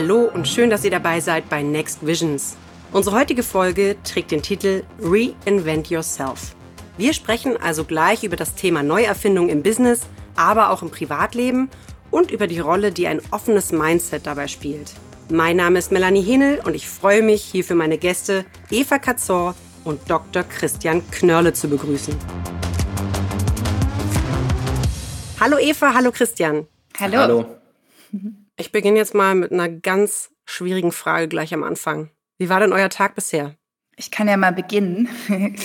Hallo und schön, dass ihr dabei seid bei Next Visions. Unsere heutige Folge trägt den Titel Reinvent Yourself. Wir sprechen also gleich über das Thema Neuerfindung im Business, aber auch im Privatleben und über die Rolle, die ein offenes Mindset dabei spielt. Mein Name ist Melanie Henel und ich freue mich, hier für meine Gäste Eva Katzor und Dr. Christian Knörle zu begrüßen. Hallo Eva, hallo Christian. Hallo. Hallo. Ich beginne jetzt mal mit einer ganz schwierigen Frage gleich am Anfang. Wie war denn euer Tag bisher? Ich kann ja mal beginnen.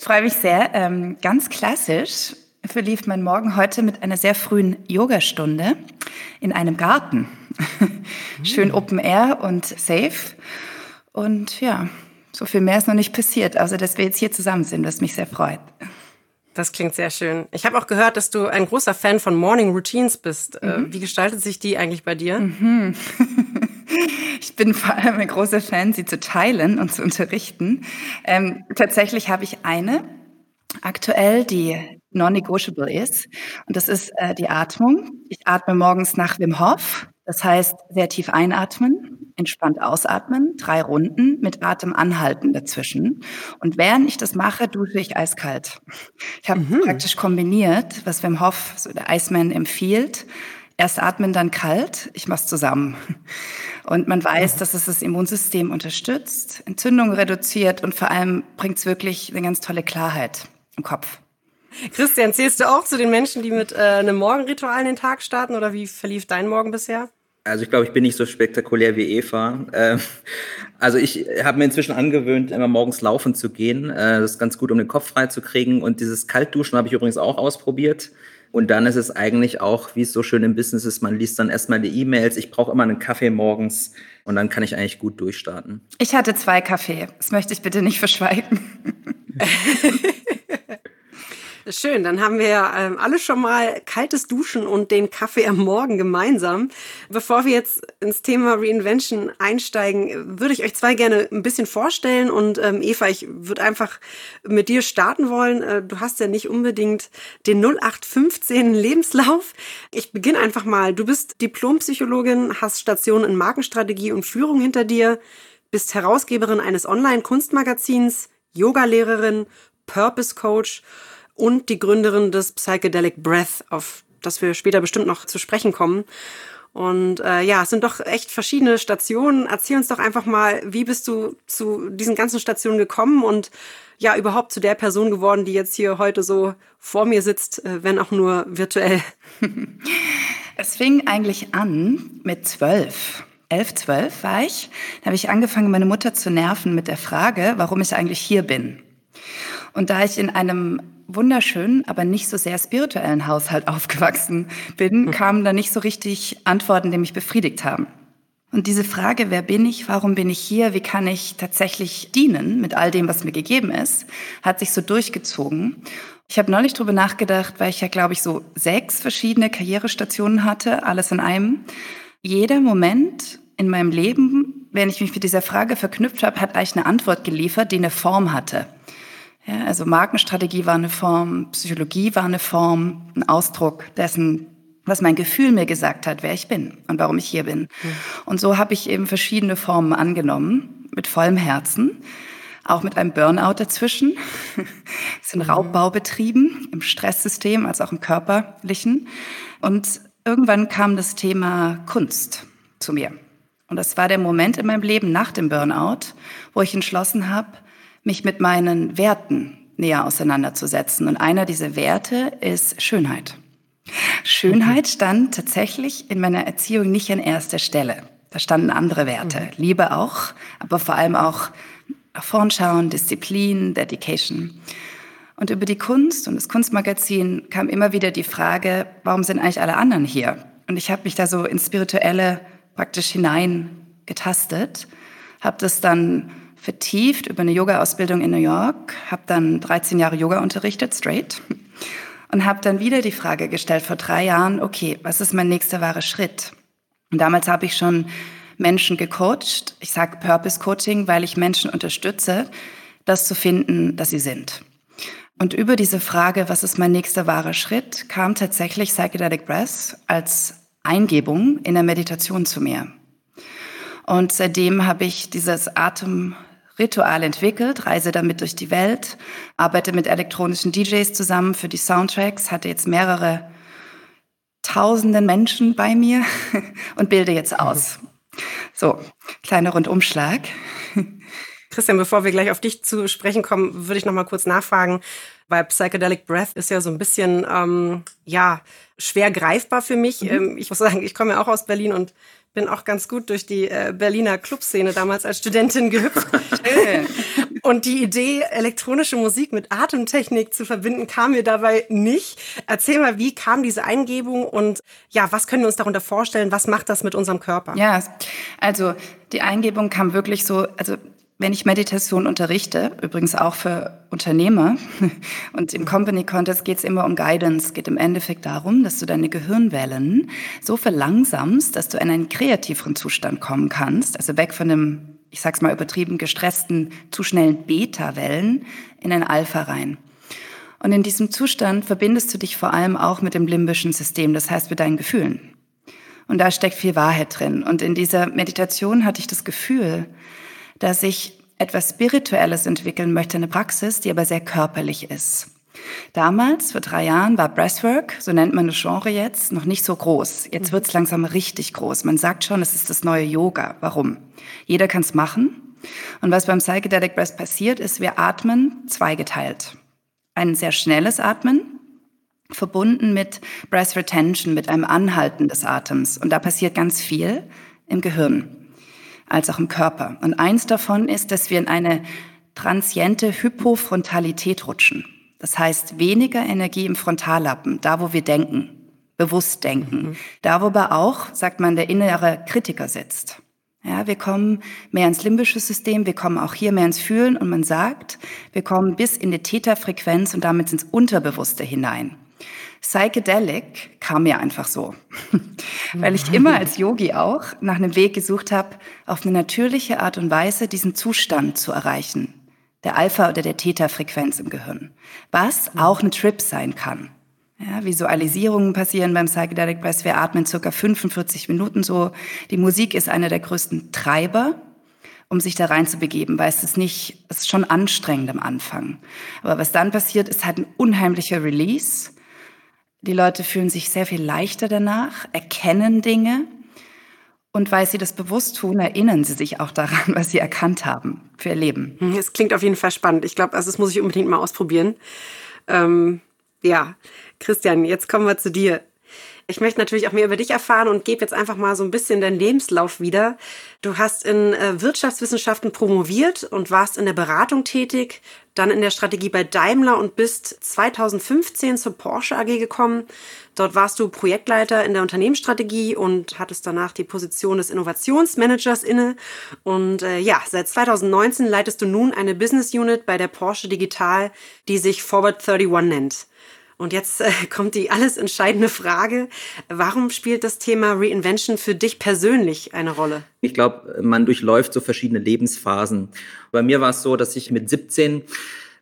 Ich freue mich sehr. Ähm, ganz klassisch verlief mein Morgen heute mit einer sehr frühen Yogastunde in einem Garten. Schön Open Air und safe. Und ja, so viel mehr ist noch nicht passiert, außer dass wir jetzt hier zusammen sind, was mich sehr freut. Das klingt sehr schön. Ich habe auch gehört, dass du ein großer Fan von Morning Routines bist. Äh, mhm. Wie gestaltet sich die eigentlich bei dir? Mhm. ich bin vor allem ein großer Fan, sie zu teilen und zu unterrichten. Ähm, tatsächlich habe ich eine aktuell, die non-negotiable ist. Und das ist äh, die Atmung. Ich atme morgens nach Wim Hof. Das heißt, sehr tief einatmen, entspannt ausatmen, drei Runden mit Atem anhalten dazwischen. Und während ich das mache, dusche ich eiskalt. Ich habe mhm. praktisch kombiniert, was Wim Hof, so der Iceman, empfiehlt. Erst atmen, dann kalt. Ich mache es zusammen. Und man weiß, mhm. dass es das Immunsystem unterstützt, Entzündungen reduziert und vor allem bringt es wirklich eine ganz tolle Klarheit im Kopf. Christian, zählst du auch zu den Menschen, die mit äh, einem Morgenritual in den Tag starten oder wie verlief dein Morgen bisher? Also ich glaube, ich bin nicht so spektakulär wie Eva. Ähm, also ich habe mir inzwischen angewöhnt, immer morgens laufen zu gehen. Äh, das ist ganz gut, um den Kopf frei zu kriegen. Und dieses Kaltduschen habe ich übrigens auch ausprobiert. Und dann ist es eigentlich auch, wie es so schön im Business ist, man liest dann erstmal die E-Mails. Ich brauche immer einen Kaffee morgens und dann kann ich eigentlich gut durchstarten. Ich hatte zwei Kaffee. Das möchte ich bitte nicht verschweigen. Schön, dann haben wir ähm, alle schon mal kaltes Duschen und den Kaffee am Morgen gemeinsam. Bevor wir jetzt ins Thema Reinvention einsteigen, würde ich euch zwei gerne ein bisschen vorstellen. Und ähm, Eva, ich würde einfach mit dir starten wollen. Äh, du hast ja nicht unbedingt den 0815 Lebenslauf. Ich beginne einfach mal. Du bist Diplompsychologin, hast Stationen in Markenstrategie und Führung hinter dir, bist Herausgeberin eines Online-Kunstmagazins, Yogalehrerin, Purpose Coach und die Gründerin des Psychedelic Breath, auf das wir später bestimmt noch zu sprechen kommen. Und äh, ja, es sind doch echt verschiedene Stationen. Erzähl uns doch einfach mal, wie bist du zu diesen ganzen Stationen gekommen und ja, überhaupt zu der Person geworden, die jetzt hier heute so vor mir sitzt, äh, wenn auch nur virtuell. Es fing eigentlich an mit zwölf. Elf, zwölf war ich. Da habe ich angefangen, meine Mutter zu nerven mit der Frage, warum ich eigentlich hier bin. Und da ich in einem wunderschönen, aber nicht so sehr spirituellen Haushalt aufgewachsen bin, hm. kamen da nicht so richtig Antworten, die mich befriedigt haben. Und diese Frage, wer bin ich, warum bin ich hier, wie kann ich tatsächlich dienen mit all dem, was mir gegeben ist, hat sich so durchgezogen. Ich habe neulich drüber nachgedacht, weil ich ja, glaube ich, so sechs verschiedene Karrierestationen hatte, alles in einem. Jeder Moment in meinem Leben, wenn ich mich mit dieser Frage verknüpft habe, hat eigentlich eine Antwort geliefert, die eine Form hatte. Ja, also Markenstrategie war eine Form, Psychologie war eine Form, ein Ausdruck dessen, was mein Gefühl mir gesagt hat, wer ich bin und warum ich hier bin. Mhm. Und so habe ich eben verschiedene Formen angenommen, mit vollem Herzen, auch mit einem Burnout dazwischen. Es sind mhm. Raubbaubetrieben im Stresssystem als auch im körperlichen. Und irgendwann kam das Thema Kunst zu mir. Und das war der Moment in meinem Leben nach dem Burnout, wo ich entschlossen habe, mich mit meinen Werten näher auseinanderzusetzen. Und einer dieser Werte ist Schönheit. Schönheit mhm. stand tatsächlich in meiner Erziehung nicht an erster Stelle. Da standen andere Werte. Mhm. Liebe auch, aber vor allem auch nach vorn schauen, Disziplin, Dedication. Und über die Kunst und das Kunstmagazin kam immer wieder die Frage, warum sind eigentlich alle anderen hier? Und ich habe mich da so ins Spirituelle praktisch hineingetastet, habe das dann vertieft über eine Yoga-Ausbildung in New York, habe dann 13 Jahre Yoga unterrichtet, straight, und habe dann wieder die Frage gestellt vor drei Jahren, okay, was ist mein nächster wahrer Schritt? Und damals habe ich schon Menschen gecoacht. Ich sage Purpose Coaching, weil ich Menschen unterstütze, das zu finden, dass sie sind. Und über diese Frage, was ist mein nächster wahrer Schritt, kam tatsächlich Psychedelic Breath als Eingebung in der Meditation zu mir. Und seitdem habe ich dieses Atemritual entwickelt, reise damit durch die Welt, arbeite mit elektronischen DJs zusammen für die Soundtracks, hatte jetzt mehrere tausenden Menschen bei mir und bilde jetzt aus. So, kleiner Rundumschlag. Christian, bevor wir gleich auf dich zu sprechen kommen, würde ich noch mal kurz nachfragen, weil Psychedelic Breath ist ja so ein bisschen, ähm, ja, schwer greifbar für mich. Mhm. Ähm, ich muss sagen, ich komme ja auch aus Berlin und bin auch ganz gut durch die äh, Berliner Clubszene damals als Studentin gehüpft. und die Idee, elektronische Musik mit Atemtechnik zu verbinden, kam mir dabei nicht. Erzähl mal, wie kam diese Eingebung und ja, was können wir uns darunter vorstellen? Was macht das mit unserem Körper? Ja, also die Eingebung kam wirklich so, also wenn ich Meditation unterrichte, übrigens auch für Unternehmer und im Company Contest geht es immer um Guidance, geht im Endeffekt darum, dass du deine Gehirnwellen so verlangsamst, dass du in einen kreativeren Zustand kommen kannst, also weg von dem, ich sag's mal übertrieben, gestressten, zu schnellen Beta-Wellen in ein Alpha rein. Und in diesem Zustand verbindest du dich vor allem auch mit dem limbischen System, das heißt mit deinen Gefühlen. Und da steckt viel Wahrheit drin. Und in dieser Meditation hatte ich das Gefühl, dass ich etwas Spirituelles entwickeln möchte, eine Praxis, die aber sehr körperlich ist. Damals, vor drei Jahren, war Breathwork, so nennt man das Genre jetzt, noch nicht so groß. Jetzt wird es langsam richtig groß. Man sagt schon, es ist das neue Yoga. Warum? Jeder kann es machen. Und was beim Psychedelic Breath passiert, ist, wir atmen zweigeteilt. Ein sehr schnelles Atmen, verbunden mit Breath Retention, mit einem Anhalten des Atems. Und da passiert ganz viel im Gehirn als auch im Körper. Und eins davon ist, dass wir in eine transiente Hypofrontalität rutschen. Das heißt, weniger Energie im Frontallappen, da wo wir denken, bewusst denken. Mhm. Da wo aber auch, sagt man, der innere Kritiker sitzt. Ja, wir kommen mehr ins limbische System, wir kommen auch hier mehr ins Fühlen und man sagt, wir kommen bis in die Theta-Frequenz und damit ins Unterbewusste hinein. Psychedelic kam mir einfach so, weil ich immer als Yogi auch nach einem Weg gesucht habe, auf eine natürliche Art und Weise diesen Zustand zu erreichen, der Alpha- oder der Theta-Frequenz im Gehirn, was auch ein Trip sein kann. Ja, Visualisierungen passieren beim Psychedelic Press. Wir atmen circa 45 Minuten so. Die Musik ist einer der größten Treiber, um sich da reinzubegeben, weil es ist nicht, es ist schon anstrengend am Anfang. Aber was dann passiert, ist halt ein unheimlicher Release die Leute fühlen sich sehr viel leichter danach, erkennen Dinge und weil sie das bewusst tun, erinnern sie sich auch daran, was sie erkannt haben für ihr Leben. Hm, es klingt auf jeden Fall spannend. Ich glaube, also das muss ich unbedingt mal ausprobieren. Ähm, ja, Christian, jetzt kommen wir zu dir. Ich möchte natürlich auch mehr über dich erfahren und gebe jetzt einfach mal so ein bisschen deinen Lebenslauf wieder. Du hast in äh, Wirtschaftswissenschaften promoviert und warst in der Beratung tätig, dann in der Strategie bei Daimler und bist 2015 zur Porsche AG gekommen. Dort warst du Projektleiter in der Unternehmensstrategie und hattest danach die Position des Innovationsmanagers inne. Und äh, ja, seit 2019 leitest du nun eine Business Unit bei der Porsche Digital, die sich Forward 31 nennt. Und jetzt äh, kommt die alles entscheidende Frage. Warum spielt das Thema Reinvention für dich persönlich eine Rolle? Ich glaube, man durchläuft so verschiedene Lebensphasen. Bei mir war es so, dass ich mit 17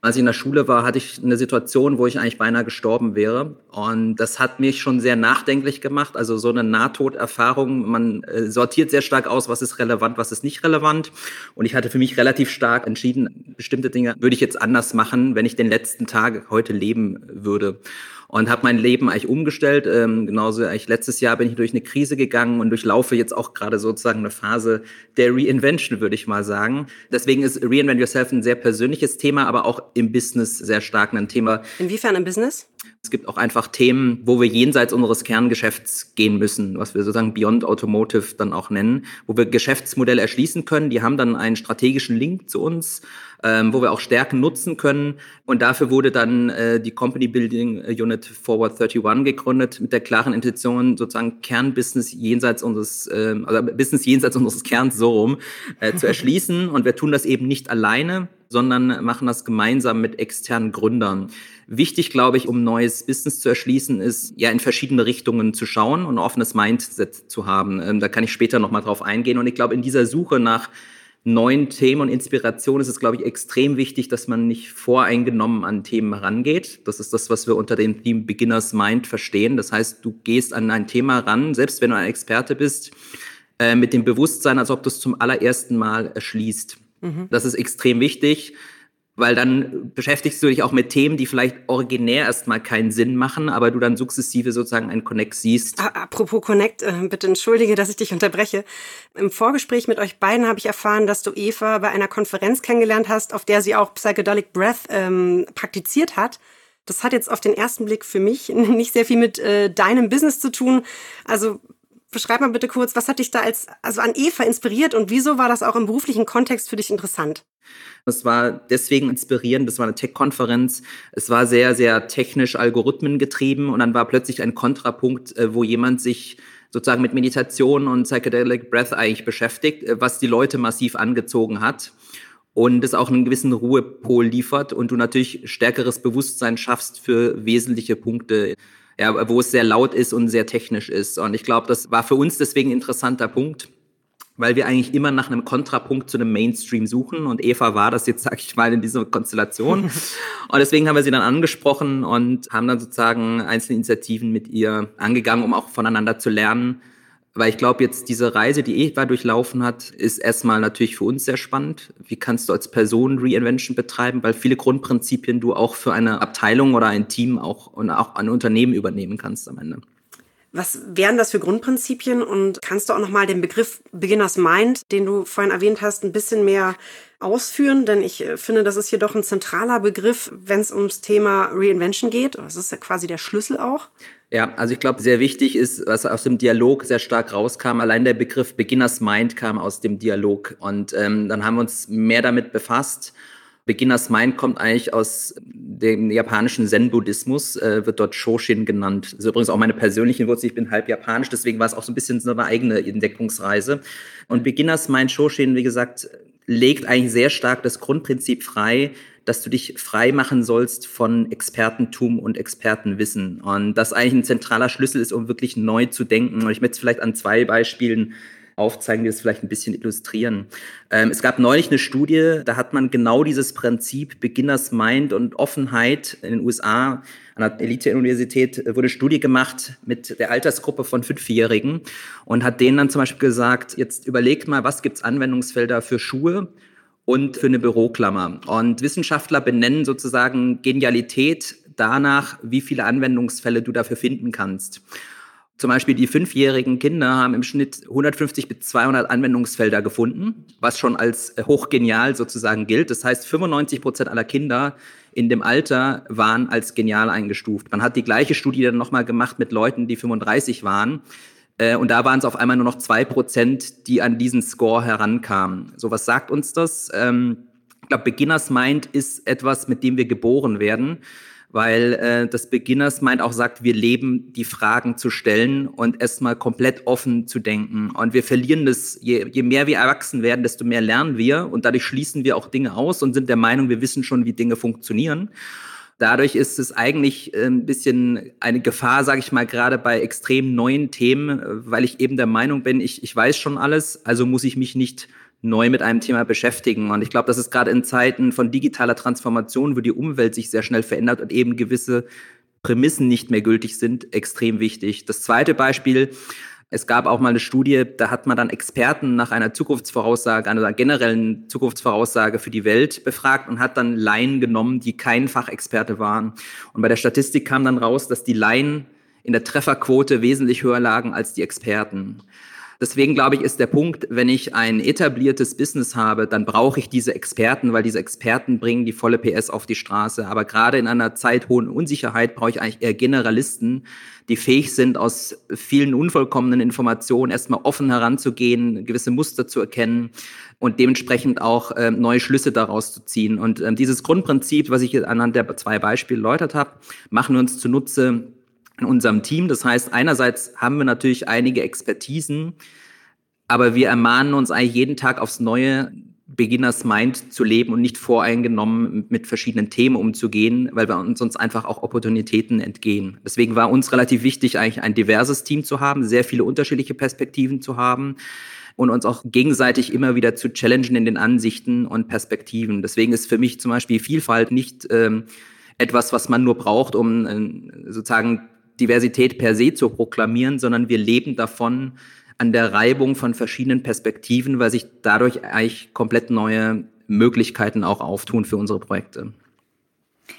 als ich in der Schule war, hatte ich eine Situation, wo ich eigentlich beinahe gestorben wäre. Und das hat mich schon sehr nachdenklich gemacht. Also so eine Nahtoderfahrung. Man äh, sortiert sehr stark aus, was ist relevant, was ist nicht relevant. Und ich hatte für mich relativ stark entschieden, bestimmte Dinge würde ich jetzt anders machen, wenn ich den letzten Tag heute leben würde und habe mein Leben eigentlich umgestellt. Ähm, genauso eigentlich letztes Jahr bin ich durch eine Krise gegangen und durchlaufe jetzt auch gerade sozusagen eine Phase der Reinvention, würde ich mal sagen. Deswegen ist Reinvent Yourself ein sehr persönliches Thema, aber auch im Business sehr stark ein Thema. Inwiefern im Business? Es gibt auch einfach Themen, wo wir jenseits unseres Kerngeschäfts gehen müssen, was wir sozusagen Beyond Automotive dann auch nennen, wo wir Geschäftsmodelle erschließen können. Die haben dann einen strategischen Link zu uns ähm, wo wir auch Stärken nutzen können. Und dafür wurde dann äh, die Company Building Unit Forward 31 gegründet mit der klaren Intention, sozusagen Kernbusiness jenseits unseres, äh, also Business jenseits unseres Kerns so rum äh, zu erschließen. Und wir tun das eben nicht alleine, sondern machen das gemeinsam mit externen Gründern. Wichtig, glaube ich, um neues Business zu erschließen, ist ja in verschiedene Richtungen zu schauen und ein offenes Mindset zu haben. Ähm, da kann ich später nochmal drauf eingehen. Und ich glaube, in dieser Suche nach neuen Themen und Inspiration ist es, glaube ich, extrem wichtig, dass man nicht voreingenommen an Themen herangeht. Das ist das, was wir unter dem Theme Beginners Mind verstehen. Das heißt, du gehst an ein Thema ran, selbst wenn du ein Experte bist, äh, mit dem Bewusstsein, als ob du es zum allerersten Mal erschließt. Mhm. Das ist extrem wichtig weil dann beschäftigst du dich auch mit Themen, die vielleicht originär erstmal keinen Sinn machen, aber du dann sukzessive sozusagen einen Connect siehst. Apropos Connect, äh, bitte entschuldige, dass ich dich unterbreche. Im Vorgespräch mit euch beiden habe ich erfahren, dass du Eva bei einer Konferenz kennengelernt hast, auf der sie auch Psychedelic Breath ähm, praktiziert hat. Das hat jetzt auf den ersten Blick für mich nicht sehr viel mit äh, deinem Business zu tun. Also beschreib mal bitte kurz, was hat dich da als, also an Eva inspiriert und wieso war das auch im beruflichen Kontext für dich interessant? Das war deswegen inspirierend, das war eine Tech-Konferenz. Es war sehr, sehr technisch algorithmengetrieben und dann war plötzlich ein Kontrapunkt, äh, wo jemand sich sozusagen mit Meditation und Psychedelic Breath eigentlich beschäftigt, äh, was die Leute massiv angezogen hat und es auch einen gewissen Ruhepol liefert und du natürlich stärkeres Bewusstsein schaffst für wesentliche Punkte ja, wo es sehr laut ist und sehr technisch ist. Und ich glaube, das war für uns deswegen ein interessanter Punkt, weil wir eigentlich immer nach einem Kontrapunkt zu einem Mainstream suchen. Und Eva war das jetzt, sag ich mal, in dieser Konstellation. und deswegen haben wir sie dann angesprochen und haben dann sozusagen einzelne Initiativen mit ihr angegangen, um auch voneinander zu lernen weil ich glaube, jetzt diese Reise, die Eva durchlaufen hat, ist erstmal natürlich für uns sehr spannend. Wie kannst du als Person Reinvention betreiben? Weil viele Grundprinzipien du auch für eine Abteilung oder ein Team auch und auch ein Unternehmen übernehmen kannst am Ende. Was wären das für Grundprinzipien? Und kannst du auch nochmal den Begriff Beginners Mind, den du vorhin erwähnt hast, ein bisschen mehr ausführen? Denn ich äh, finde, das ist hier doch ein zentraler Begriff, wenn es ums Thema Reinvention geht. Das ist ja quasi der Schlüssel auch. Ja, also ich glaube, sehr wichtig ist, was aus dem Dialog sehr stark rauskam, allein der Begriff Beginners Mind kam aus dem Dialog. Und ähm, dann haben wir uns mehr damit befasst. Beginners Mind kommt eigentlich aus dem japanischen Zen-Buddhismus, äh, wird dort Shoshin genannt. Das ist übrigens auch meine persönliche Wurzel, ich bin halb japanisch, deswegen war es auch so ein bisschen so eine eigene Entdeckungsreise. Und Beginners Mind Shoshin, wie gesagt, legt eigentlich sehr stark das Grundprinzip frei, dass du dich frei machen sollst von Expertentum und Expertenwissen. Und das eigentlich ein zentraler Schlüssel ist, um wirklich neu zu denken. Und ich möchte es vielleicht an zwei Beispielen aufzeigen, die das vielleicht ein bisschen illustrieren. Ähm, es gab neulich eine Studie, da hat man genau dieses Prinzip Beginners Mind und Offenheit in den USA an der Elite-Universität wurde eine Studie gemacht mit der Altersgruppe von Fünfjährigen und hat denen dann zum Beispiel gesagt, jetzt überlegt mal, was gibt's Anwendungsfelder für Schuhe und für eine Büroklammer. Und Wissenschaftler benennen sozusagen Genialität danach, wie viele Anwendungsfälle du dafür finden kannst. Zum Beispiel die fünfjährigen Kinder haben im Schnitt 150 bis 200 Anwendungsfelder gefunden, was schon als hochgenial sozusagen gilt. Das heißt, 95 Prozent aller Kinder in dem Alter waren als genial eingestuft. Man hat die gleiche Studie dann nochmal gemacht mit Leuten, die 35 waren. Äh, und da waren es auf einmal nur noch zwei Prozent, die an diesen Score herankamen. So, was sagt uns das? Ähm, ich glaube, Beginners Mind ist etwas, mit dem wir geboren werden, weil äh, das Beginners Mind auch sagt, wir leben, die Fragen zu stellen und erstmal komplett offen zu denken. Und wir verlieren das, je, je mehr wir erwachsen werden, desto mehr lernen wir und dadurch schließen wir auch Dinge aus und sind der Meinung, wir wissen schon, wie Dinge funktionieren. Dadurch ist es eigentlich äh, ein bisschen eine Gefahr, sage ich mal, gerade bei extrem neuen Themen, äh, weil ich eben der Meinung bin, ich, ich weiß schon alles, also muss ich mich nicht neu mit einem Thema beschäftigen. Und ich glaube, das ist gerade in Zeiten von digitaler Transformation, wo die Umwelt sich sehr schnell verändert und eben gewisse Prämissen nicht mehr gültig sind, extrem wichtig. Das zweite Beispiel, es gab auch mal eine Studie, da hat man dann Experten nach einer Zukunftsvoraussage, einer generellen Zukunftsvoraussage für die Welt befragt und hat dann Laien genommen, die kein Fachexperte waren. Und bei der Statistik kam dann raus, dass die Laien in der Trefferquote wesentlich höher lagen als die Experten. Deswegen glaube ich, ist der Punkt, wenn ich ein etabliertes Business habe, dann brauche ich diese Experten, weil diese Experten bringen die volle PS auf die Straße. Aber gerade in einer Zeit hohen Unsicherheit brauche ich eigentlich eher Generalisten, die fähig sind, aus vielen unvollkommenen Informationen erstmal offen heranzugehen, gewisse Muster zu erkennen und dementsprechend auch äh, neue Schlüsse daraus zu ziehen. Und äh, dieses Grundprinzip, was ich anhand der zwei Beispiele erläutert habe, machen wir uns zunutze in unserem Team. Das heißt, einerseits haben wir natürlich einige Expertisen, aber wir ermahnen uns eigentlich jeden Tag aufs Neue, Beginners Mind zu leben und nicht voreingenommen mit verschiedenen Themen umzugehen, weil wir uns sonst einfach auch Opportunitäten entgehen. Deswegen war uns relativ wichtig, eigentlich ein diverses Team zu haben, sehr viele unterschiedliche Perspektiven zu haben und uns auch gegenseitig immer wieder zu challengen in den Ansichten und Perspektiven. Deswegen ist für mich zum Beispiel Vielfalt nicht ähm, etwas, was man nur braucht, um äh, sozusagen Diversität per se zu proklamieren, sondern wir leben davon, an der Reibung von verschiedenen Perspektiven, weil sich dadurch eigentlich komplett neue Möglichkeiten auch auftun für unsere Projekte.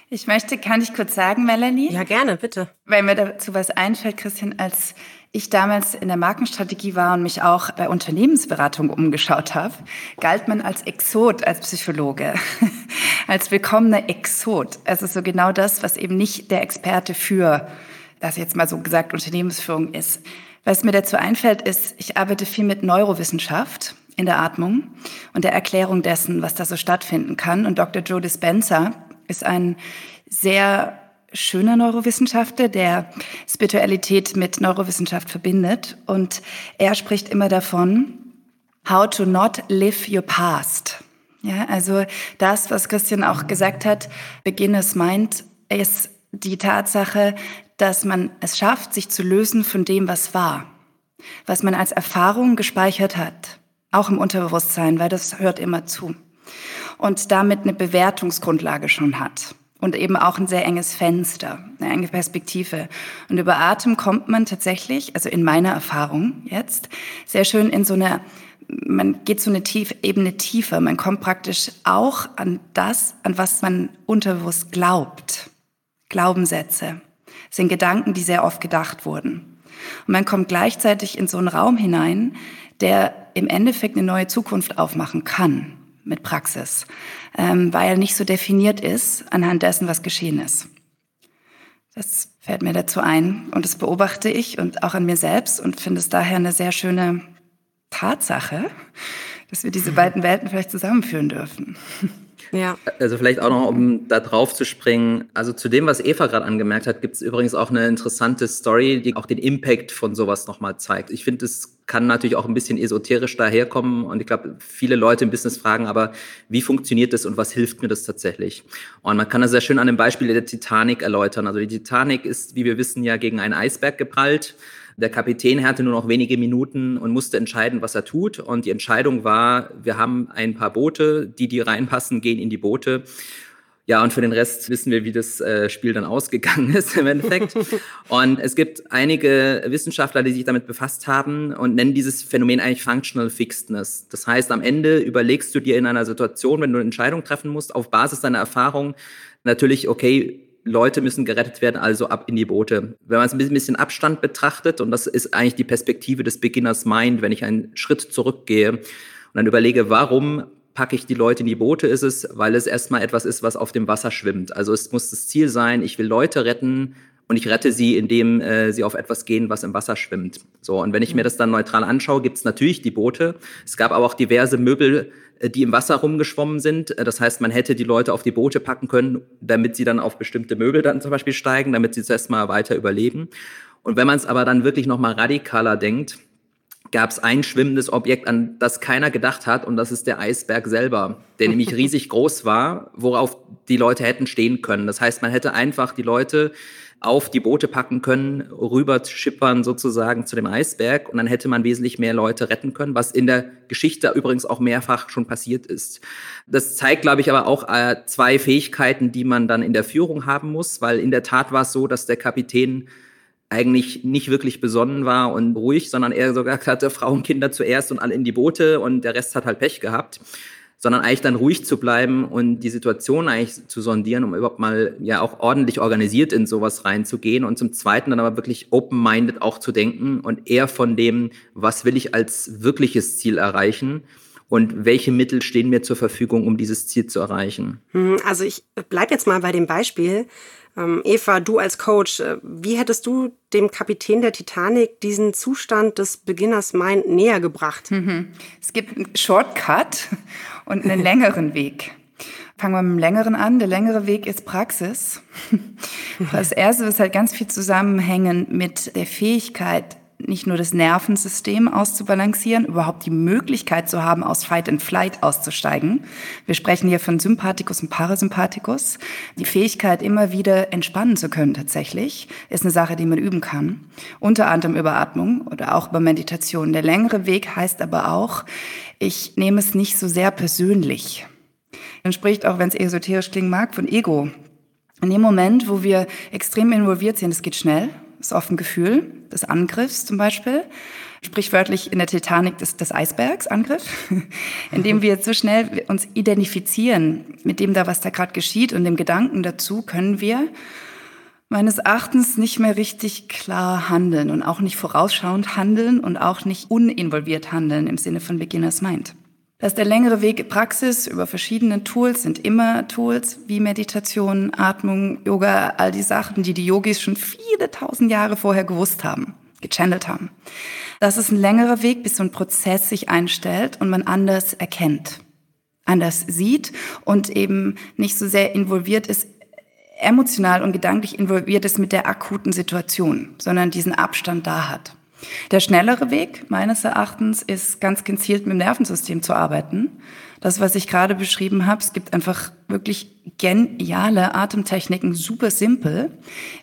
Ich möchte, kann ich kurz sagen, Melanie? Ja, gerne, bitte. Weil mir dazu was einfällt, Christian, als ich damals in der Markenstrategie war und mich auch bei Unternehmensberatung umgeschaut habe, galt man als Exot, als Psychologe, als willkommener Exot. Also so genau das, was eben nicht der Experte für, das jetzt mal so gesagt, Unternehmensführung ist. Was mir dazu einfällt, ist, ich arbeite viel mit Neurowissenschaft in der Atmung und der Erklärung dessen, was da so stattfinden kann. Und Dr. Joe Dispenza ist ein sehr schöner Neurowissenschaftler, der Spiritualität mit Neurowissenschaft verbindet. Und er spricht immer davon, how to not live your past. Ja, also das, was Christian auch gesagt hat, Beginners Mind, ist die Tatsache, dass man es schafft, sich zu lösen von dem, was war, was man als Erfahrung gespeichert hat, auch im Unterbewusstsein, weil das hört immer zu und damit eine Bewertungsgrundlage schon hat und eben auch ein sehr enges Fenster, eine enge Perspektive. Und über Atem kommt man tatsächlich, also in meiner Erfahrung jetzt, sehr schön in so eine, man geht so eine Tief, Ebene tiefer, man kommt praktisch auch an das, an was man unterbewusst glaubt. Glaubenssätze sind Gedanken, die sehr oft gedacht wurden. Und man kommt gleichzeitig in so einen Raum hinein, der im Endeffekt eine neue Zukunft aufmachen kann mit Praxis, ähm, weil er nicht so definiert ist anhand dessen, was geschehen ist. Das fällt mir dazu ein und das beobachte ich und auch an mir selbst und finde es daher eine sehr schöne Tatsache, dass wir diese beiden Welten vielleicht zusammenführen dürfen. Ja. Also vielleicht auch noch, um da drauf zu springen. Also zu dem, was Eva gerade angemerkt hat, gibt es übrigens auch eine interessante Story, die auch den Impact von sowas nochmal zeigt. Ich finde, es kann natürlich auch ein bisschen esoterisch daherkommen und ich glaube, viele Leute im Business fragen, aber wie funktioniert das und was hilft mir das tatsächlich? Und man kann das sehr schön an dem Beispiel der Titanic erläutern. Also die Titanic ist, wie wir wissen, ja gegen einen Eisberg geprallt. Der Kapitän hatte nur noch wenige Minuten und musste entscheiden, was er tut. Und die Entscheidung war, wir haben ein paar Boote, die, die reinpassen, gehen in die Boote. Ja, und für den Rest wissen wir, wie das äh, Spiel dann ausgegangen ist im Endeffekt. und es gibt einige Wissenschaftler, die sich damit befasst haben und nennen dieses Phänomen eigentlich Functional Fixedness. Das heißt, am Ende überlegst du dir in einer Situation, wenn du eine Entscheidung treffen musst, auf Basis deiner Erfahrung natürlich, okay, Leute müssen gerettet werden, also ab in die Boote. Wenn man es ein bisschen Abstand betrachtet, und das ist eigentlich die Perspektive des Beginners Mind, wenn ich einen Schritt zurückgehe und dann überlege, warum packe ich die Leute in die Boote, ist es, weil es erstmal etwas ist, was auf dem Wasser schwimmt. Also es muss das Ziel sein, ich will Leute retten und ich rette sie, indem äh, sie auf etwas gehen, was im Wasser schwimmt. So, und wenn ich mir das dann neutral anschaue, gibt es natürlich die Boote. Es gab aber auch diverse Möbel, die im Wasser rumgeschwommen sind. Äh, das heißt, man hätte die Leute auf die Boote packen können, damit sie dann auf bestimmte Möbel dann zum Beispiel steigen, damit sie zuerst mal weiter überleben. Und wenn man es aber dann wirklich nochmal radikaler denkt, gab es ein schwimmendes Objekt, an das keiner gedacht hat, und das ist der Eisberg selber, der nämlich riesig groß war, worauf die Leute hätten stehen können. Das heißt, man hätte einfach die Leute auf die Boote packen können, rüber schippern sozusagen zu dem Eisberg und dann hätte man wesentlich mehr Leute retten können, was in der Geschichte übrigens auch mehrfach schon passiert ist. Das zeigt, glaube ich, aber auch äh, zwei Fähigkeiten, die man dann in der Führung haben muss, weil in der Tat war es so, dass der Kapitän eigentlich nicht wirklich besonnen war und ruhig, sondern er sogar hatte Frauen, Kinder zuerst und alle in die Boote und der Rest hat halt Pech gehabt, sondern eigentlich dann ruhig zu bleiben und die Situation eigentlich zu sondieren, um überhaupt mal ja auch ordentlich organisiert in sowas reinzugehen und zum Zweiten dann aber wirklich open-minded auch zu denken und eher von dem, was will ich als wirkliches Ziel erreichen und welche Mittel stehen mir zur Verfügung, um dieses Ziel zu erreichen. Hm, also ich bleib jetzt mal bei dem Beispiel. Ähm, Eva, du als Coach, äh, wie hättest du dem Kapitän der Titanic diesen Zustand des Beginners Mind näher gebracht? Mhm. Es gibt einen Shortcut und einen längeren Weg. Fangen wir mit dem längeren an. Der längere Weg ist Praxis. Das erste ist halt ganz viel zusammenhängen mit der Fähigkeit, nicht nur das Nervensystem auszubalancieren, überhaupt die Möglichkeit zu haben, aus Fight and Flight auszusteigen. Wir sprechen hier von Sympathikus und Parasympathikus. Die Fähigkeit, immer wieder entspannen zu können tatsächlich, ist eine Sache, die man üben kann. Unter anderem über Atmung oder auch über Meditation. Der längere Weg heißt aber auch, ich nehme es nicht so sehr persönlich. Man spricht auch, wenn es esoterisch klingen mag, von Ego. In dem Moment, wo wir extrem involviert sind, es geht schnell, ist oft ein Gefühl des Angriffs zum Beispiel, sprichwörtlich in der Titanic des, des Eisbergs Angriff, indem wir so schnell uns identifizieren mit dem da, was da gerade geschieht und dem Gedanken dazu, können wir meines Erachtens nicht mehr richtig klar handeln und auch nicht vorausschauend handeln und auch nicht uninvolviert handeln im Sinne von Beginners Mind. Das ist der längere Weg Praxis über verschiedene Tools, sind immer Tools wie Meditation, Atmung, Yoga, all die Sachen, die die Yogis schon viele tausend Jahre vorher gewusst haben, gechannelt haben. Das ist ein längerer Weg, bis so ein Prozess sich einstellt und man anders erkennt, anders sieht und eben nicht so sehr involviert ist, emotional und gedanklich involviert ist mit der akuten Situation, sondern diesen Abstand da hat. Der schnellere Weg meines Erachtens ist ganz gezielt mit dem Nervensystem zu arbeiten. Das, was ich gerade beschrieben habe, es gibt einfach wirklich geniale Atemtechniken, super simpel,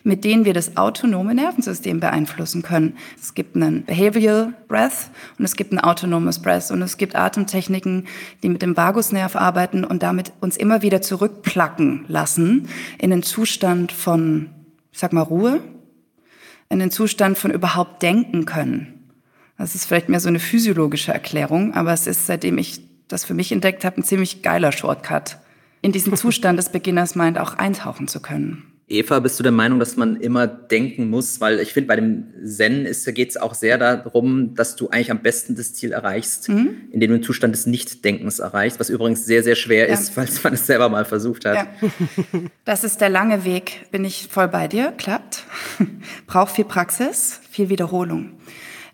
mit denen wir das autonome Nervensystem beeinflussen können. Es gibt einen Behavioral Breath und es gibt ein autonomes Breath und es gibt Atemtechniken, die mit dem Vagusnerv arbeiten und damit uns immer wieder zurückplacken lassen in den Zustand von, ich sag mal, Ruhe, in den Zustand von überhaupt denken können. Das ist vielleicht mehr so eine physiologische Erklärung, aber es ist, seitdem ich das für mich entdeckt habe, ein ziemlich geiler Shortcut, in diesen Zustand des Beginners Mind auch eintauchen zu können. Eva, bist du der Meinung, dass man immer denken muss? Weil ich finde, bei dem Zen geht es auch sehr darum, dass du eigentlich am besten das Ziel erreichst, mhm. indem du einen Zustand des Nichtdenkens erreichst, was übrigens sehr, sehr schwer ja. ist, falls man es selber mal versucht hat. Ja. Das ist der lange Weg. Bin ich voll bei dir? Klappt. Braucht viel Praxis, viel Wiederholung.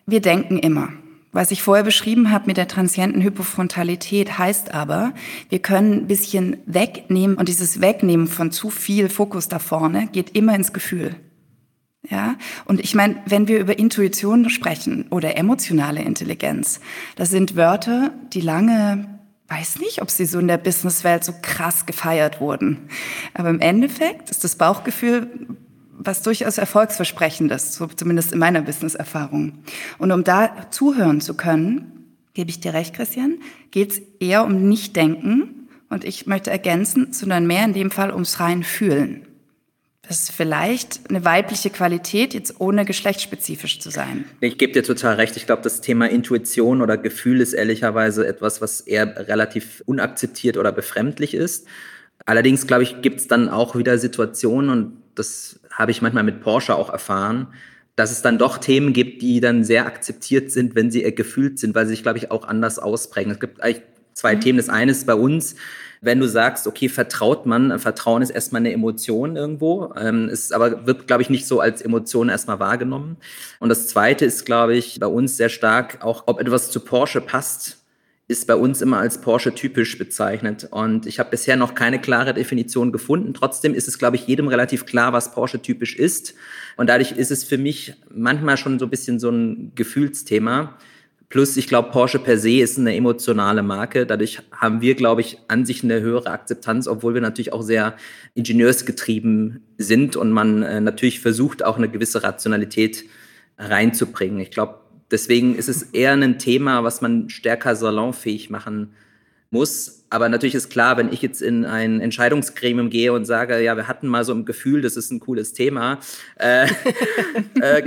Wir denken immer. Was ich vorher beschrieben habe mit der transienten Hypofrontalität heißt aber, wir können ein bisschen wegnehmen und dieses Wegnehmen von zu viel Fokus da vorne geht immer ins Gefühl. Ja, und ich meine, wenn wir über Intuition sprechen oder emotionale Intelligenz, das sind Wörter, die lange weiß nicht, ob sie so in der Businesswelt so krass gefeiert wurden. Aber im Endeffekt ist das Bauchgefühl was durchaus erfolgsversprechendes, so zumindest in meiner Business-Erfahrung. Und um da zuhören zu können, gebe ich dir recht, Christian, geht es eher um Nicht-Denken und ich möchte ergänzen, sondern mehr in dem Fall ums rein Fühlen. Das ist vielleicht eine weibliche Qualität, jetzt ohne geschlechtsspezifisch zu sein. Ich gebe dir total recht. Ich glaube, das Thema Intuition oder Gefühl ist ehrlicherweise etwas, was eher relativ unakzeptiert oder befremdlich ist. Allerdings, glaube ich, gibt es dann auch wieder Situationen, und das habe ich manchmal mit Porsche auch erfahren, dass es dann doch Themen gibt, die dann sehr akzeptiert sind, wenn sie gefühlt sind, weil sie sich, glaube ich, auch anders ausprägen. Es gibt eigentlich zwei mhm. Themen. Das eine ist bei uns, wenn du sagst, okay, vertraut man, Vertrauen ist erstmal eine Emotion irgendwo, ähm, ist aber wird, glaube ich, nicht so als Emotion erstmal wahrgenommen. Und das zweite ist, glaube ich, bei uns sehr stark auch, ob etwas zu Porsche passt ist bei uns immer als Porsche typisch bezeichnet. Und ich habe bisher noch keine klare Definition gefunden. Trotzdem ist es, glaube ich, jedem relativ klar, was Porsche typisch ist. Und dadurch ist es für mich manchmal schon so ein bisschen so ein Gefühlsthema. Plus, ich glaube, Porsche per se ist eine emotionale Marke. Dadurch haben wir, glaube ich, an sich eine höhere Akzeptanz, obwohl wir natürlich auch sehr ingenieursgetrieben sind und man äh, natürlich versucht, auch eine gewisse Rationalität reinzubringen. Ich glaube, Deswegen ist es eher ein Thema, was man stärker salonfähig machen muss. Aber natürlich ist klar, wenn ich jetzt in ein Entscheidungsgremium gehe und sage, ja, wir hatten mal so ein Gefühl, das ist ein cooles Thema, äh, äh,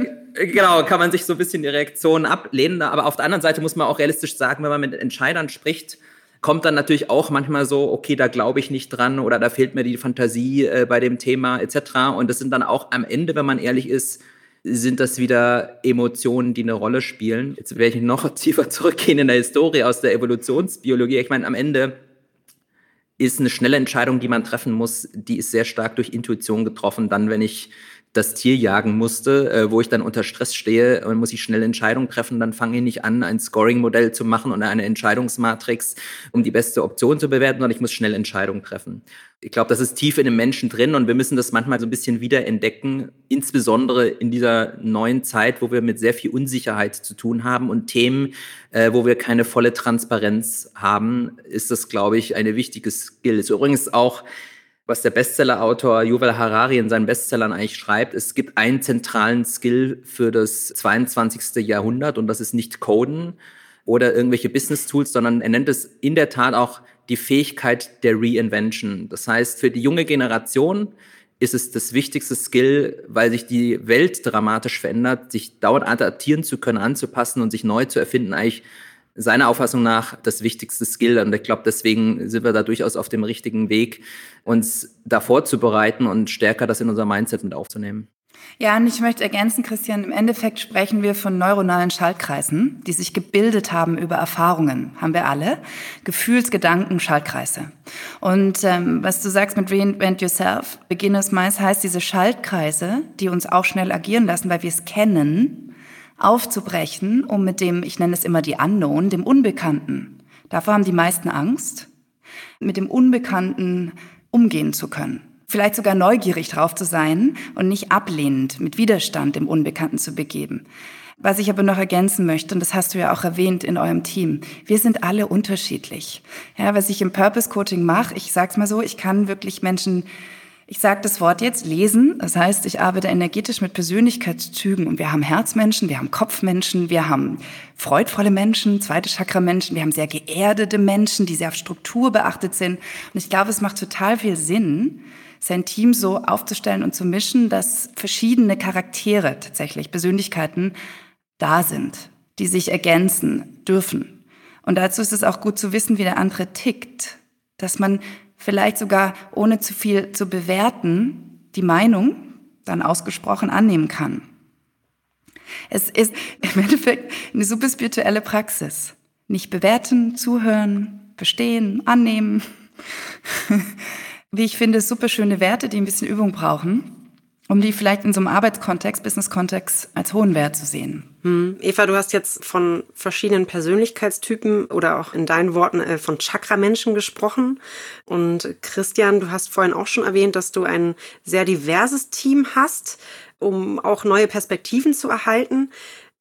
genau, kann man sich so ein bisschen die Reaktionen ablehnen. Aber auf der anderen Seite muss man auch realistisch sagen, wenn man mit Entscheidern spricht, kommt dann natürlich auch manchmal so, okay, da glaube ich nicht dran oder da fehlt mir die Fantasie äh, bei dem Thema etc. Und das sind dann auch am Ende, wenn man ehrlich ist, sind das wieder Emotionen, die eine Rolle spielen. Jetzt werde ich noch tiefer zurückgehen in der Historie aus der Evolutionsbiologie. Ich meine, am Ende ist eine schnelle Entscheidung, die man treffen muss, die ist sehr stark durch Intuition getroffen. Dann, wenn ich das Tier jagen musste, äh, wo ich dann unter Stress stehe und muss ich schnell Entscheidungen treffen, dann fange ich nicht an, ein Scoring-Modell zu machen oder eine Entscheidungsmatrix, um die beste Option zu bewerten, sondern ich muss schnell Entscheidungen treffen. Ich glaube, das ist tief in dem Menschen drin und wir müssen das manchmal so ein bisschen wieder entdecken, insbesondere in dieser neuen Zeit, wo wir mit sehr viel Unsicherheit zu tun haben und Themen, äh, wo wir keine volle Transparenz haben, ist das, glaube ich, eine wichtige Skill. Ist übrigens auch was der Bestsellerautor Yuval Harari in seinen Bestsellern eigentlich schreibt, es gibt einen zentralen Skill für das 22. Jahrhundert und das ist nicht Coden oder irgendwelche Business Tools, sondern er nennt es in der Tat auch die Fähigkeit der Reinvention. Das heißt, für die junge Generation ist es das wichtigste Skill, weil sich die Welt dramatisch verändert, sich dauernd adaptieren zu können, anzupassen und sich neu zu erfinden, eigentlich seiner Auffassung nach das wichtigste Skill. Und ich glaube, deswegen sind wir da durchaus auf dem richtigen Weg, uns da vorzubereiten und stärker das in unser Mindset mit aufzunehmen. Ja, und ich möchte ergänzen, Christian, im Endeffekt sprechen wir von neuronalen Schaltkreisen, die sich gebildet haben über Erfahrungen, haben wir alle. Gefühlsgedanken, Schaltkreise. Und ähm, was du sagst mit Reinvent Yourself, Beginners Minds heißt, diese Schaltkreise, die uns auch schnell agieren lassen, weil wir es kennen, aufzubrechen, um mit dem, ich nenne es immer die Unknown, dem Unbekannten, davor haben die meisten Angst, mit dem Unbekannten umgehen zu können vielleicht sogar neugierig drauf zu sein und nicht ablehnend mit Widerstand im Unbekannten zu begeben. Was ich aber noch ergänzen möchte, und das hast du ja auch erwähnt in eurem Team, wir sind alle unterschiedlich. Ja, was ich im Purpose Coaching mache, ich sag's mal so, ich kann wirklich Menschen ich sage das Wort jetzt lesen. Das heißt, ich arbeite energetisch mit Persönlichkeitszügen und wir haben Herzmenschen, wir haben Kopfmenschen, wir haben freudvolle Menschen, zweite Chakra-Menschen, wir haben sehr geerdete Menschen, die sehr auf Struktur beachtet sind. Und ich glaube, es macht total viel Sinn, sein Team so aufzustellen und zu mischen, dass verschiedene Charaktere tatsächlich, Persönlichkeiten da sind, die sich ergänzen dürfen. Und dazu ist es auch gut zu wissen, wie der andere tickt, dass man vielleicht sogar ohne zu viel zu bewerten die Meinung dann ausgesprochen annehmen kann. Es ist im Endeffekt eine super spirituelle Praxis. Nicht bewerten, zuhören, verstehen, annehmen. wie ich finde, super schöne Werte, die ein bisschen Übung brauchen, um die vielleicht in so einem Arbeitskontext, Business-Kontext als hohen Wert zu sehen. Hm. Eva, du hast jetzt von verschiedenen Persönlichkeitstypen oder auch in deinen Worten äh, von Chakra-Menschen gesprochen. Und Christian, du hast vorhin auch schon erwähnt, dass du ein sehr diverses Team hast, um auch neue Perspektiven zu erhalten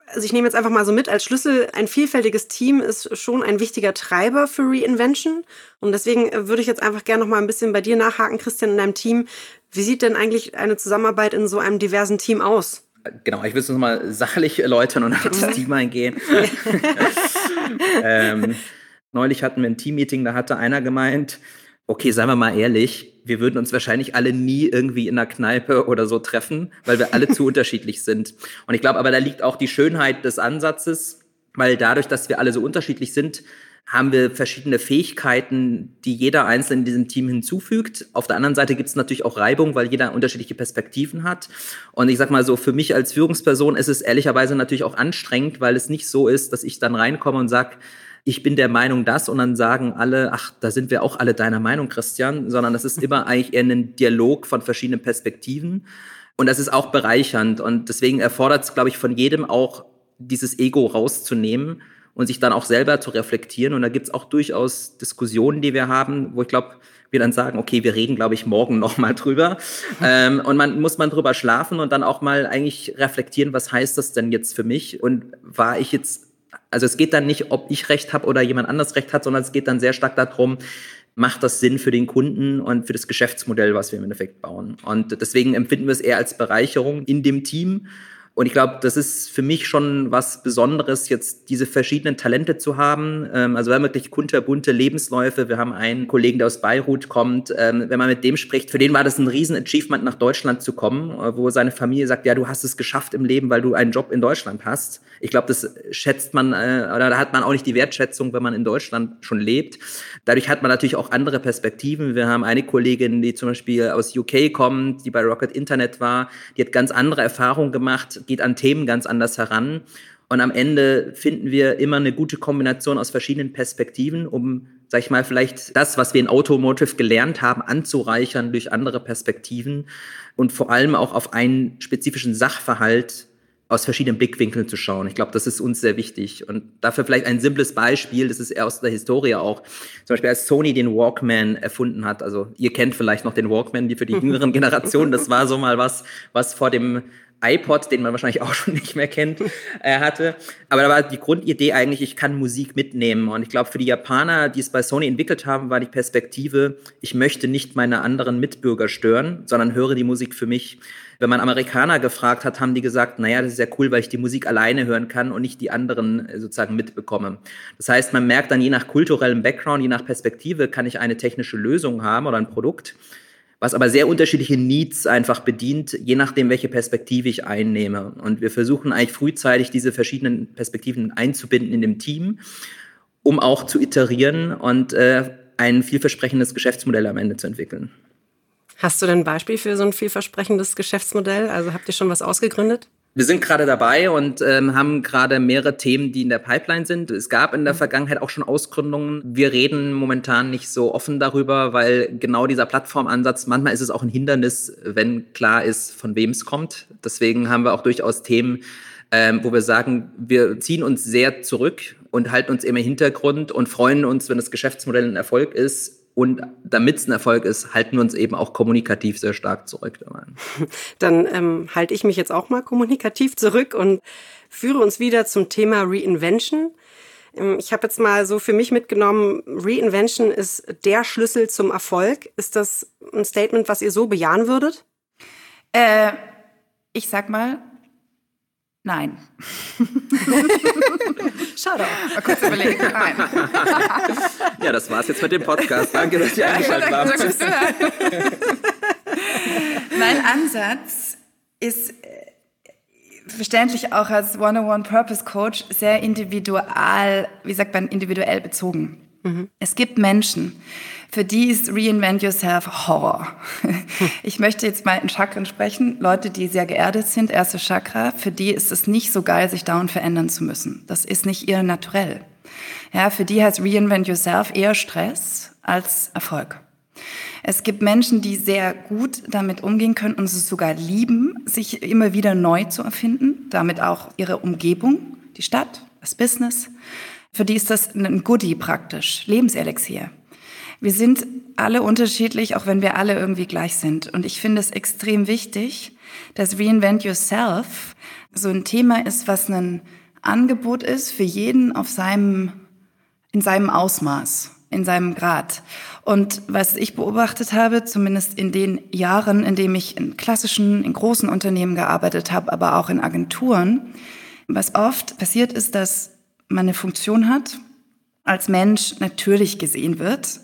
also ich nehme jetzt einfach mal so mit als Schlüssel, ein vielfältiges Team ist schon ein wichtiger Treiber für Reinvention. Und deswegen äh, würde ich jetzt einfach gerne noch mal ein bisschen bei dir nachhaken, Christian, in deinem Team. Wie sieht denn eigentlich eine Zusammenarbeit in so einem diversen Team aus? Genau, ich will es nochmal sachlich erläutern und auf das Team eingehen. ähm, neulich hatten wir ein Teammeeting, da hatte einer gemeint, okay, seien wir mal ehrlich, wir würden uns wahrscheinlich alle nie irgendwie in einer Kneipe oder so treffen, weil wir alle zu unterschiedlich sind. Und ich glaube aber, da liegt auch die Schönheit des Ansatzes, weil dadurch, dass wir alle so unterschiedlich sind, haben wir verschiedene Fähigkeiten, die jeder Einzelne in diesem Team hinzufügt. Auf der anderen Seite gibt es natürlich auch Reibung, weil jeder unterschiedliche Perspektiven hat. Und ich sag mal so, für mich als Führungsperson ist es ehrlicherweise natürlich auch anstrengend, weil es nicht so ist, dass ich dann reinkomme und sage, ich bin der Meinung das und dann sagen alle, ach, da sind wir auch alle deiner Meinung, Christian, sondern das ist immer eigentlich eher ein Dialog von verschiedenen Perspektiven. Und das ist auch bereichernd. Und deswegen erfordert es, glaube ich, von jedem auch dieses Ego rauszunehmen und sich dann auch selber zu reflektieren. Und da gibt es auch durchaus Diskussionen, die wir haben, wo ich glaube, wir dann sagen, okay, wir reden, glaube ich, morgen noch mal drüber. ähm, und man muss man drüber schlafen und dann auch mal eigentlich reflektieren, was heißt das denn jetzt für mich? Und war ich jetzt also es geht dann nicht, ob ich recht habe oder jemand anders recht hat, sondern es geht dann sehr stark darum, macht das Sinn für den Kunden und für das Geschäftsmodell, was wir im Endeffekt bauen. Und deswegen empfinden wir es eher als Bereicherung in dem Team und ich glaube, das ist für mich schon was Besonderes, jetzt diese verschiedenen Talente zu haben. Ähm, also wir haben wirklich kunterbunte Lebensläufe. Wir haben einen Kollegen, der aus Beirut kommt. Ähm, wenn man mit dem spricht, für den war das ein Riesen-Achievement, nach Deutschland zu kommen, äh, wo seine Familie sagt, ja, du hast es geschafft im Leben, weil du einen Job in Deutschland hast. Ich glaube, das schätzt man, äh, oder da hat man auch nicht die Wertschätzung, wenn man in Deutschland schon lebt. Dadurch hat man natürlich auch andere Perspektiven. Wir haben eine Kollegin, die zum Beispiel aus UK kommt, die bei Rocket Internet war, die hat ganz andere Erfahrungen gemacht geht an Themen ganz anders heran. Und am Ende finden wir immer eine gute Kombination aus verschiedenen Perspektiven, um, sag ich mal, vielleicht das, was wir in Automotive gelernt haben, anzureichern durch andere Perspektiven und vor allem auch auf einen spezifischen Sachverhalt aus verschiedenen Blickwinkeln zu schauen. Ich glaube, das ist uns sehr wichtig. Und dafür vielleicht ein simples Beispiel, das ist eher aus der Historie auch. Zum Beispiel, als Sony den Walkman erfunden hat, also ihr kennt vielleicht noch den Walkman, die für die jüngeren Generationen, das war so mal was, was vor dem iPod, den man wahrscheinlich auch schon nicht mehr kennt, äh, hatte. Aber da war die Grundidee eigentlich, ich kann Musik mitnehmen. Und ich glaube, für die Japaner, die es bei Sony entwickelt haben, war die Perspektive, ich möchte nicht meine anderen Mitbürger stören, sondern höre die Musik für mich. Wenn man Amerikaner gefragt hat, haben die gesagt, naja, das ist ja cool, weil ich die Musik alleine hören kann und nicht die anderen äh, sozusagen mitbekomme. Das heißt, man merkt dann je nach kulturellem Background, je nach Perspektive, kann ich eine technische Lösung haben oder ein Produkt was aber sehr unterschiedliche Needs einfach bedient, je nachdem, welche Perspektive ich einnehme. Und wir versuchen eigentlich frühzeitig diese verschiedenen Perspektiven einzubinden in dem Team, um auch zu iterieren und äh, ein vielversprechendes Geschäftsmodell am Ende zu entwickeln. Hast du denn ein Beispiel für so ein vielversprechendes Geschäftsmodell? Also habt ihr schon was ausgegründet? Wir sind gerade dabei und ähm, haben gerade mehrere Themen, die in der Pipeline sind. Es gab in der mhm. Vergangenheit auch schon Ausgründungen. Wir reden momentan nicht so offen darüber, weil genau dieser Plattformansatz, manchmal ist es auch ein Hindernis, wenn klar ist, von wem es kommt. Deswegen haben wir auch durchaus Themen, ähm, wo wir sagen, wir ziehen uns sehr zurück und halten uns immer im Hintergrund und freuen uns, wenn das Geschäftsmodell ein Erfolg ist und damit es ein Erfolg ist, halten wir uns eben auch kommunikativ sehr stark zurück. Dann ähm, halte ich mich jetzt auch mal kommunikativ zurück und führe uns wieder zum Thema Reinvention. Ähm, ich habe jetzt mal so für mich mitgenommen, Reinvention ist der Schlüssel zum Erfolg. Ist das ein Statement, was ihr so bejahen würdet? Äh, ich sag mal, Nein. Schade. Mal kurz überlegen. Nein. Ja, das war's jetzt mit dem Podcast. Danke, dass ihr eingeschaltet habt. mein Ansatz ist äh, verständlich auch als One-on-One-Purpose-Coach sehr individual, wie sagt man, individuell bezogen. Mhm. Es gibt Menschen, für die ist Reinvent Yourself Horror. Ich möchte jetzt mal in Chakren sprechen. Leute, die sehr geerdet sind, erste Chakra, für die ist es nicht so geil, sich dauernd verändern zu müssen. Das ist nicht ihr Naturell. Ja, für die heißt Reinvent Yourself eher Stress als Erfolg. Es gibt Menschen, die sehr gut damit umgehen können und es sogar lieben, sich immer wieder neu zu erfinden, damit auch ihre Umgebung, die Stadt, das Business. Für die ist das ein Goodie praktisch, Lebenselixier. Wir sind alle unterschiedlich, auch wenn wir alle irgendwie gleich sind. Und ich finde es extrem wichtig, dass Reinvent Yourself so ein Thema ist, was ein Angebot ist für jeden auf seinem, in seinem Ausmaß, in seinem Grad. Und was ich beobachtet habe, zumindest in den Jahren, in denen ich in klassischen, in großen Unternehmen gearbeitet habe, aber auch in Agenturen, was oft passiert ist, dass man eine Funktion hat als Mensch natürlich gesehen wird.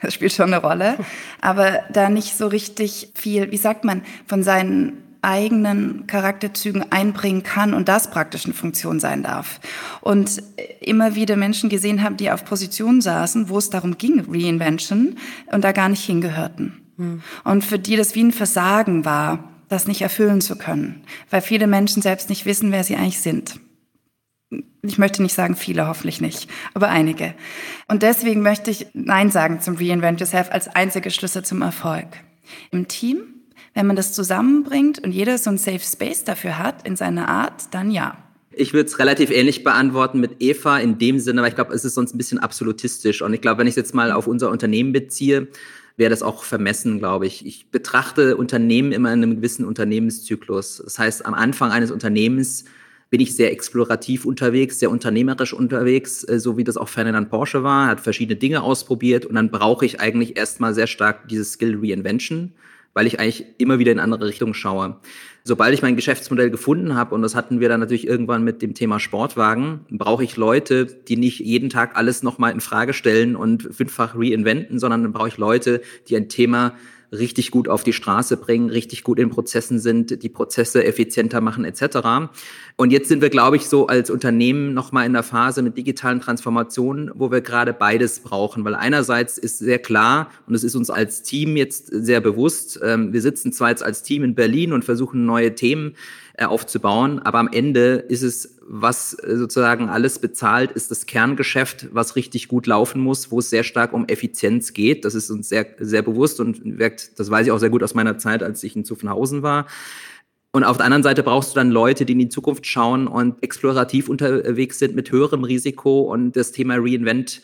Das spielt schon eine Rolle. Aber da nicht so richtig viel, wie sagt man, von seinen eigenen Charakterzügen einbringen kann und das praktisch eine Funktion sein darf. Und immer wieder Menschen gesehen haben, die auf Positionen saßen, wo es darum ging, Reinvention, und da gar nicht hingehörten. Hm. Und für die das wie ein Versagen war, das nicht erfüllen zu können, weil viele Menschen selbst nicht wissen, wer sie eigentlich sind ich möchte nicht sagen viele, hoffentlich nicht, aber einige. Und deswegen möchte ich Nein sagen zum Reinvent Yourself als einzige Schlüssel zum Erfolg. Im Team, wenn man das zusammenbringt und jeder so ein Safe Space dafür hat in seiner Art, dann ja. Ich würde es relativ ähnlich beantworten mit Eva in dem Sinne, weil ich glaube, es ist sonst ein bisschen absolutistisch. Und ich glaube, wenn ich es jetzt mal auf unser Unternehmen beziehe, wäre das auch vermessen, glaube ich. Ich betrachte Unternehmen immer in einem gewissen Unternehmenszyklus. Das heißt, am Anfang eines Unternehmens bin ich sehr explorativ unterwegs, sehr unternehmerisch unterwegs, äh, so wie das auch Ferdinand Porsche war, hat verschiedene Dinge ausprobiert und dann brauche ich eigentlich erstmal sehr stark dieses Skill Reinvention, weil ich eigentlich immer wieder in andere Richtungen schaue. Sobald ich mein Geschäftsmodell gefunden habe, und das hatten wir dann natürlich irgendwann mit dem Thema Sportwagen, brauche ich Leute, die nicht jeden Tag alles nochmal in Frage stellen und fünffach reinventen, sondern dann brauche ich Leute, die ein Thema richtig gut auf die Straße bringen, richtig gut in Prozessen sind, die Prozesse effizienter machen etc. Und jetzt sind wir, glaube ich, so als Unternehmen nochmal in der Phase mit digitalen Transformationen, wo wir gerade beides brauchen. Weil einerseits ist sehr klar, und es ist uns als Team jetzt sehr bewusst, ähm, wir sitzen zwar jetzt als Team in Berlin und versuchen neue Themen äh, aufzubauen. Aber am Ende ist es, was äh, sozusagen alles bezahlt, ist das Kerngeschäft, was richtig gut laufen muss, wo es sehr stark um Effizienz geht. Das ist uns sehr, sehr bewusst und wirkt, das weiß ich auch sehr gut aus meiner Zeit, als ich in Zuffenhausen war. Und auf der anderen Seite brauchst du dann Leute, die in die Zukunft schauen und explorativ unterwegs sind mit höherem Risiko und das Thema Reinvent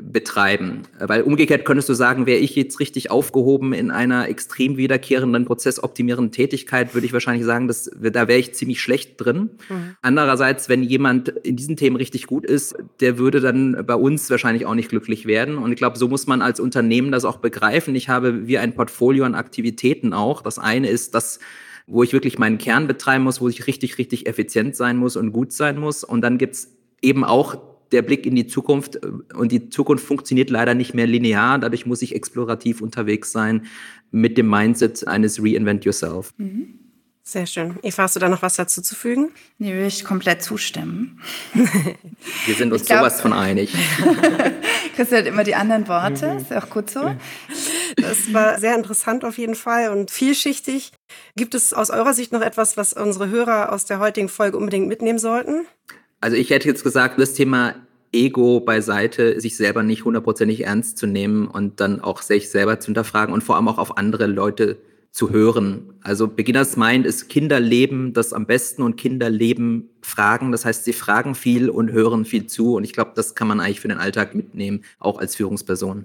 betreiben. Weil umgekehrt könntest du sagen, wäre ich jetzt richtig aufgehoben in einer extrem wiederkehrenden, prozessoptimierenden Tätigkeit, würde ich wahrscheinlich sagen, dass, da wäre ich ziemlich schlecht drin. Mhm. Andererseits, wenn jemand in diesen Themen richtig gut ist, der würde dann bei uns wahrscheinlich auch nicht glücklich werden. Und ich glaube, so muss man als Unternehmen das auch begreifen. Ich habe wie ein Portfolio an Aktivitäten auch. Das eine ist das, wo ich wirklich meinen Kern betreiben muss, wo ich richtig, richtig effizient sein muss und gut sein muss. Und dann gibt's eben auch der Blick in die Zukunft. Und die Zukunft funktioniert leider nicht mehr linear. Dadurch muss ich explorativ unterwegs sein mit dem Mindset eines Reinvent Yourself. Mhm. Sehr schön. Eva, hast du da noch was dazu zu fügen? Nee, würde ich komplett zustimmen. Wir sind uns glaub, sowas von einig. Kriegst du halt immer die anderen Worte, ist auch gut so. Das war sehr interessant auf jeden Fall und vielschichtig. Gibt es aus eurer Sicht noch etwas, was unsere Hörer aus der heutigen Folge unbedingt mitnehmen sollten? Also ich hätte jetzt gesagt, das Thema Ego beiseite, sich selber nicht hundertprozentig ernst zu nehmen und dann auch sich selber zu hinterfragen und vor allem auch auf andere Leute zu hören. Also Beginners Mind ist Kinderleben das am besten und Kinderleben fragen. Das heißt, sie fragen viel und hören viel zu. Und ich glaube, das kann man eigentlich für den Alltag mitnehmen, auch als Führungsperson.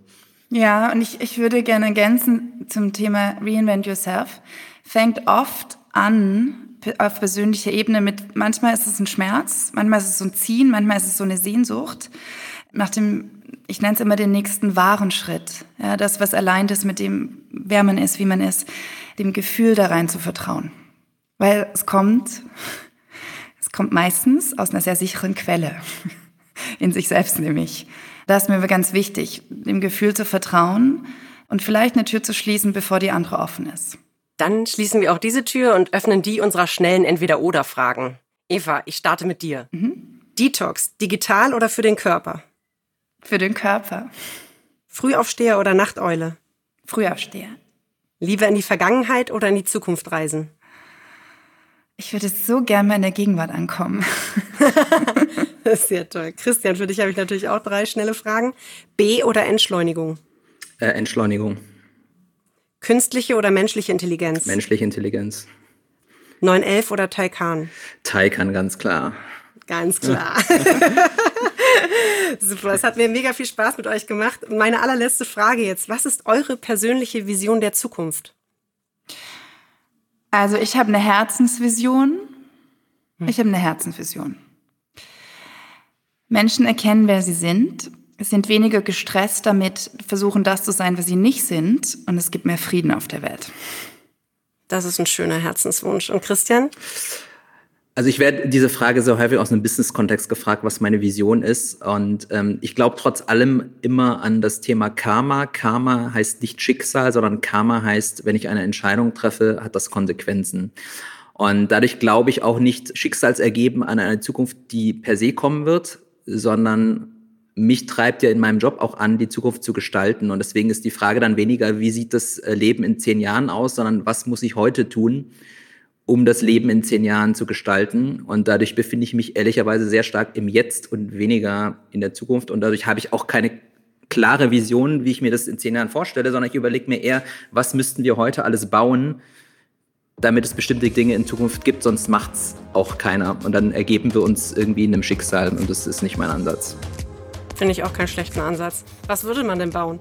Ja, und ich, ich würde gerne ergänzen zum Thema Reinvent Yourself. Fängt oft an auf persönlicher Ebene mit, manchmal ist es ein Schmerz, manchmal ist es so ein Ziehen, manchmal ist es so eine Sehnsucht nach dem ich nenne es immer den nächsten wahren Schritt. Ja, das, was allein ist mit dem, wer man ist, wie man ist, dem Gefühl da rein zu vertrauen. Weil es kommt, es kommt meistens aus einer sehr sicheren Quelle. In sich selbst nämlich. Das ist mir ganz wichtig, dem Gefühl zu vertrauen und vielleicht eine Tür zu schließen, bevor die andere offen ist. Dann schließen wir auch diese Tür und öffnen die unserer schnellen Entweder-Oder-Fragen. Eva, ich starte mit dir. Mhm. Detox, digital oder für den Körper? Für den Körper. Frühaufsteher oder Nachteule? Frühaufsteher. Lieber in die Vergangenheit oder in die Zukunft reisen? Ich würde so gerne mal in der Gegenwart ankommen. das ist sehr toll. Christian, für dich habe ich natürlich auch drei schnelle Fragen. B oder Entschleunigung? Äh, Entschleunigung. Künstliche oder menschliche Intelligenz? Menschliche Intelligenz. 911 oder Taycan? Taycan, ganz klar. Ganz klar. Super, es hat mir mega viel Spaß mit euch gemacht. Meine allerletzte Frage jetzt. Was ist eure persönliche Vision der Zukunft? Also ich habe eine Herzensvision. Hm. Ich habe eine Herzensvision. Menschen erkennen, wer sie sind, sind weniger gestresst damit, versuchen das zu sein, was sie nicht sind, und es gibt mehr Frieden auf der Welt. Das ist ein schöner Herzenswunsch. Und Christian? Also ich werde diese Frage so häufig aus einem Business-Kontext gefragt, was meine Vision ist. Und ähm, ich glaube trotz allem immer an das Thema Karma. Karma heißt nicht Schicksal, sondern Karma heißt, wenn ich eine Entscheidung treffe, hat das Konsequenzen. Und dadurch glaube ich auch nicht schicksalsergeben an eine Zukunft, die per se kommen wird, sondern mich treibt ja in meinem Job auch an, die Zukunft zu gestalten. Und deswegen ist die Frage dann weniger, wie sieht das äh, Leben in zehn Jahren aus, sondern was muss ich heute tun, um das Leben in zehn Jahren zu gestalten. Und dadurch befinde ich mich ehrlicherweise sehr stark im Jetzt und weniger in der Zukunft. Und dadurch habe ich auch keine klare Vision, wie ich mir das in zehn Jahren vorstelle, sondern ich überlege mir eher, was müssten wir heute alles bauen, damit es bestimmte Dinge in Zukunft gibt, sonst macht es auch keiner. Und dann ergeben wir uns irgendwie in einem Schicksal und das ist nicht mein Ansatz. Finde ich auch keinen schlechten Ansatz. Was würde man denn bauen?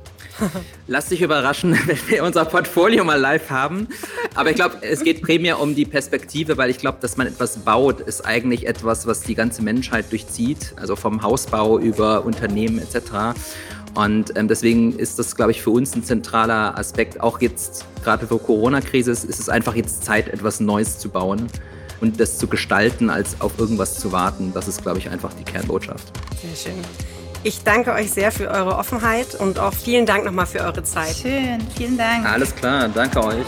Lass dich überraschen, wenn wir unser Portfolio mal live haben. Aber ich glaube, es geht primär um die Perspektive, weil ich glaube, dass man etwas baut, ist eigentlich etwas, was die ganze Menschheit durchzieht. Also vom Hausbau über Unternehmen etc. Und ähm, deswegen ist das, glaube ich, für uns ein zentraler Aspekt. Auch jetzt, gerade für Corona-Krise, ist es einfach jetzt Zeit, etwas Neues zu bauen und das zu gestalten, als auf irgendwas zu warten. Das ist, glaube ich, einfach die Kernbotschaft. Sehr schön. Ich danke euch sehr für eure Offenheit und auch vielen Dank nochmal für eure Zeit. Schön, vielen Dank. Alles klar, danke euch.